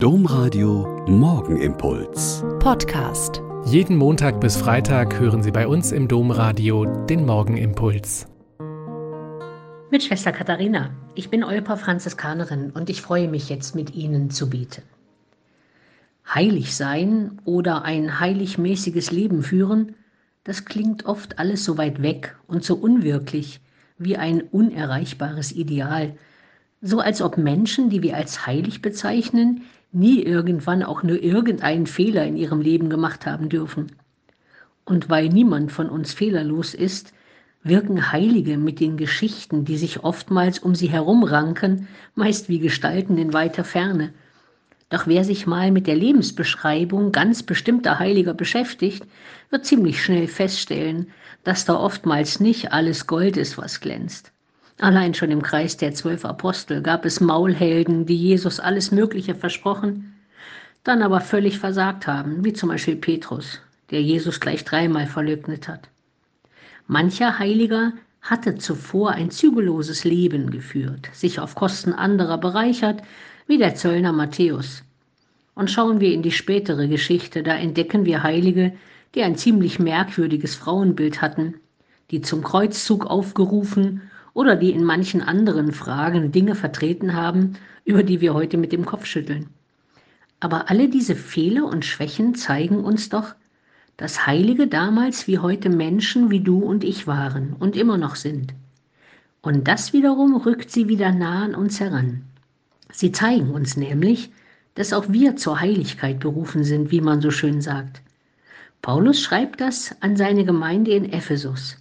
Domradio Morgenimpuls. Podcast. Jeden Montag bis Freitag hören Sie bei uns im Domradio den Morgenimpuls. Mit Schwester Katharina. Ich bin Olpa Franziskanerin und ich freue mich jetzt mit Ihnen zu beten. Heilig sein oder ein heiligmäßiges Leben führen, das klingt oft alles so weit weg und so unwirklich wie ein unerreichbares Ideal, so als ob Menschen, die wir als heilig bezeichnen, nie irgendwann auch nur irgendeinen Fehler in ihrem Leben gemacht haben dürfen. Und weil niemand von uns fehlerlos ist, wirken Heilige mit den Geschichten, die sich oftmals um sie herumranken, meist wie Gestalten in weiter Ferne. Doch wer sich mal mit der Lebensbeschreibung ganz bestimmter Heiliger beschäftigt, wird ziemlich schnell feststellen, dass da oftmals nicht alles Gold ist, was glänzt. Allein schon im Kreis der zwölf Apostel gab es Maulhelden, die Jesus alles Mögliche versprochen, dann aber völlig versagt haben, wie zum Beispiel Petrus, der Jesus gleich dreimal verleugnet hat. Mancher Heiliger hatte zuvor ein zügelloses Leben geführt, sich auf Kosten anderer bereichert, wie der Zöllner Matthäus. Und schauen wir in die spätere Geschichte, da entdecken wir Heilige, die ein ziemlich merkwürdiges Frauenbild hatten, die zum Kreuzzug aufgerufen oder die in manchen anderen Fragen Dinge vertreten haben, über die wir heute mit dem Kopf schütteln. Aber alle diese Fehler und Schwächen zeigen uns doch, dass Heilige damals wie heute Menschen wie du und ich waren und immer noch sind. Und das wiederum rückt sie wieder nah an uns heran. Sie zeigen uns nämlich, dass auch wir zur Heiligkeit berufen sind, wie man so schön sagt. Paulus schreibt das an seine Gemeinde in Ephesus.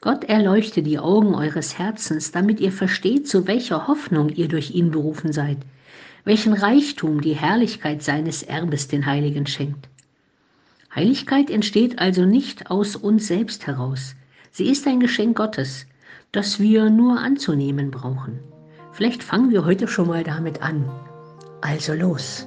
Gott erleuchte die Augen eures Herzens, damit ihr versteht, zu welcher Hoffnung ihr durch ihn berufen seid, welchen Reichtum die Herrlichkeit seines Erbes den Heiligen schenkt. Heiligkeit entsteht also nicht aus uns selbst heraus. Sie ist ein Geschenk Gottes, das wir nur anzunehmen brauchen. Vielleicht fangen wir heute schon mal damit an. Also los.